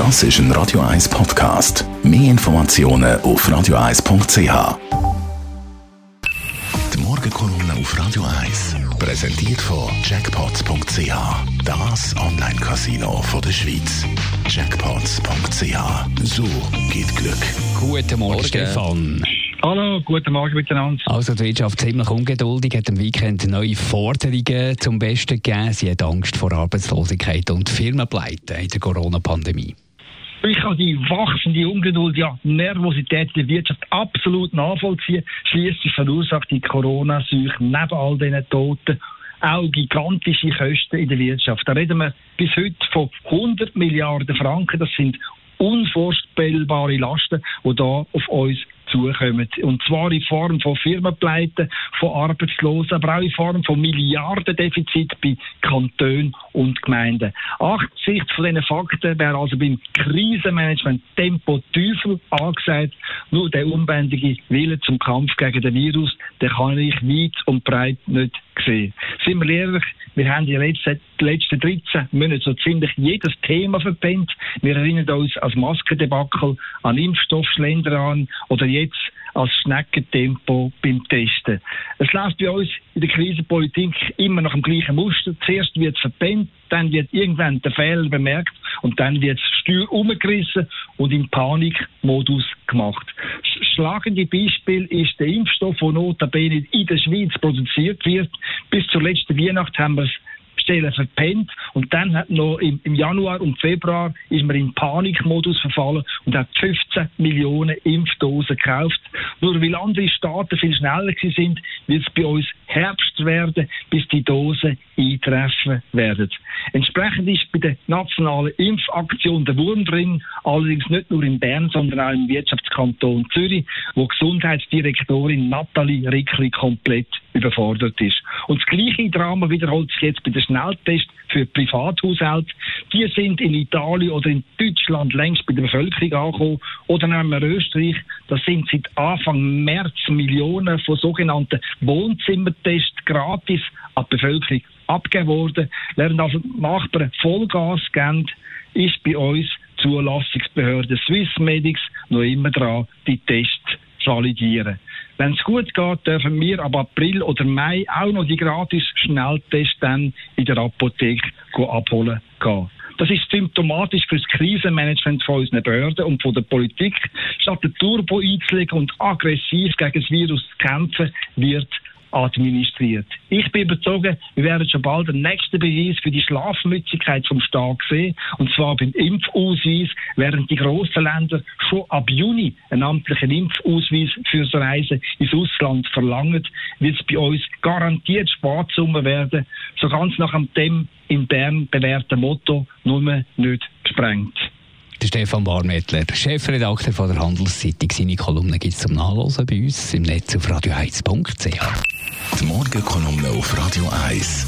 Das ist ein Radio 1 Podcast. Mehr Informationen auf radio1.ch. Die Morgenkolumne auf Radio 1 präsentiert von Jackpots.ch. Das Online-Casino der Schweiz. Jackpots.ch. So geht Glück. Guten Morgen. Stefan. Hallo, guten Morgen miteinander. Also die Wirtschaft ziemlich ungeduldig, hat im Weekend neue Forderungen zum Besten gegeben. Sie hat Angst vor Arbeitslosigkeit und Firmenpleiten in der Corona-Pandemie. Ich kann die wachsende Ungeduld, ja, Nervosität der Wirtschaft absolut nachvollziehen. Schließlich verursacht die Corona-Seuche neben all diesen Toten auch gigantische Kosten in der Wirtschaft. Da reden wir bis heute von 100 Milliarden Franken. Das sind unvorstellbare Lasten, die da auf uns zukommen. Und zwar in Form von Firmenpleiten, von Arbeitslosen, aber auch in Form von Milliardendefizit bei Kantonen und Gemeinden. Angesichts von diesen Fakten wäre also beim Krisenmanagement Tempo Teufel angesagt. Nur der unbändige Wille zum Kampf gegen den Virus, den kann ich weit und breit nicht sehen. Sind wir ehrlich, wir haben die letzten, die letzten 13 Monate so ziemlich jedes Thema verpennt. Wir erinnern uns als Maskendebakel, an Impfstoffschländer an oder jetzt als Schneckentempo beim Testen. Es läuft bei uns in der Krisenpolitik immer nach dem gleichen Muster. Zuerst wird es verpennt, dann wird irgendwann der Fehler bemerkt und dann wird das Steuer umgerissen und im Panikmodus gemacht. Das schlagende Beispiel ist der Impfstoff, der notabene in der Schweiz produziert wird. Bis zur letzten Weihnacht haben wir es Stellen verpennt. Und dann hat noch im, im, Januar und Februar ist man in Panikmodus verfallen und hat 15 Millionen Impfdosen gekauft. Nur weil andere Staaten viel schneller sind, wird es bei uns Herbst werden, bis die Dosen eintreffen werden. Entsprechend ist bei der nationalen Impfaktion der Wurm drin, allerdings nicht nur in Bern, sondern auch im Wirtschaftskanton Zürich, wo Gesundheitsdirektorin Nathalie Rickli komplett überfordert ist. Und das gleiche Drama wiederholt sich jetzt bei den Schnelltests für Privathaushalte. Die sind in Italien oder in Deutschland längst bei der Bevölkerung angekommen. Oder wir Österreich, da sind seit Anfang März Millionen von sogenannten Wohnzimmertests gratis an die Bevölkerung abgegeben worden. Während also Nachbarn Vollgas geben, ist bei uns Zulassungsbehörde Swissmedics noch immer dran, die Tests zu validieren. Wenn es gut geht, dürfen wir ab April oder Mai auch noch die gratis Schnelltests dann in der Apotheke abholen gehen. Das ist symptomatisch für das Krisenmanagement von unseren Behörden und von der Politik. Statt den Turbo einzulegen und aggressiv gegen das Virus zu kämpfen, wird administriert. Ich bin überzeugt, wir werden schon bald den nächsten Beweis für die Schlafmützigkeit vom Staat sehen. Und zwar beim Impfausweis, während die grossen Länder schon ab Juni einen amtlichen Impfausweis fürs Reisen ins Ausland verlangen, wird es bei uns garantiert Sparzummer werden, so ganz nach dem in Bern bewährten Motto, nur nicht gesprengt. Der Stefan Barmettler, Chefredakteur von der Handelszeitung. Seine Kolumne gibt es zum Nachlesen bei uns im Netz auf radio1.ch. Die Morgenkolumne auf Radio 1.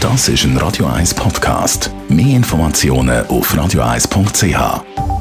Das ist ein Radio 1 Podcast. Mehr Informationen auf radio1.ch.